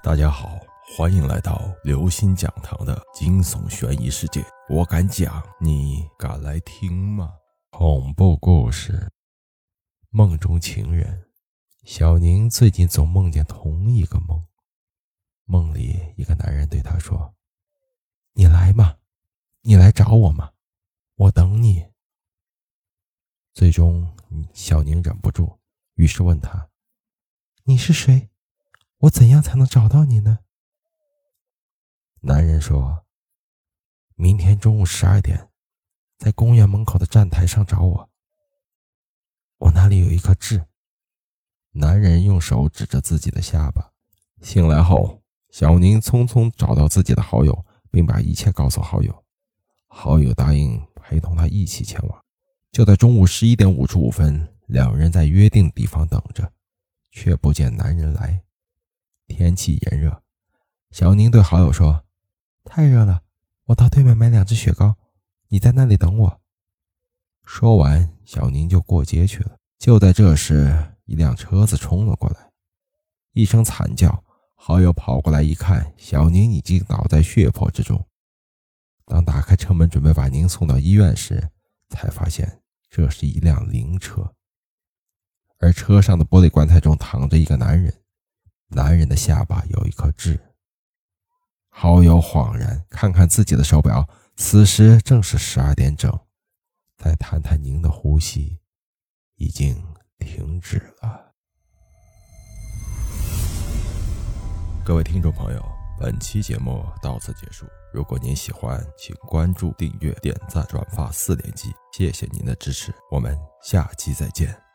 大家好，欢迎来到刘星讲堂的惊悚悬疑世界。我敢讲，你敢来听吗？恐怖故事。梦中情人小宁最近总梦见同一个梦，梦里一个男人对她说：“你来嘛？你来找我嘛？我等你。”最终，小宁忍不住，于是问他：“你是谁？”我怎样才能找到你呢？男人说：“明天中午十二点，在公园门口的站台上找我。我那里有一颗痣。”男人用手指着自己的下巴。醒来后，小宁匆匆找到自己的好友，并把一切告诉好友。好友答应陪同他一起前往。就在中午十一点五十五分，两人在约定的地方等着，却不见男人来。天气炎热，小宁对好友说：“太热了，我到对面买两只雪糕，你在那里等我。”说完，小宁就过街去了。就在这时，一辆车子冲了过来，一声惨叫，好友跑过来一看，小宁已经倒在血泊之中。当打开车门准备把您送到医院时，才发现这是一辆灵车，而车上的玻璃棺材中躺着一个男人。男人的下巴有一颗痣。好友恍然，看看自己的手表，此时正是十二点整。再谈谈您的呼吸，已经停止了。各位听众朋友，本期节目到此结束。如果您喜欢，请关注、订阅、点赞、转发四连击，谢谢您的支持。我们下期再见。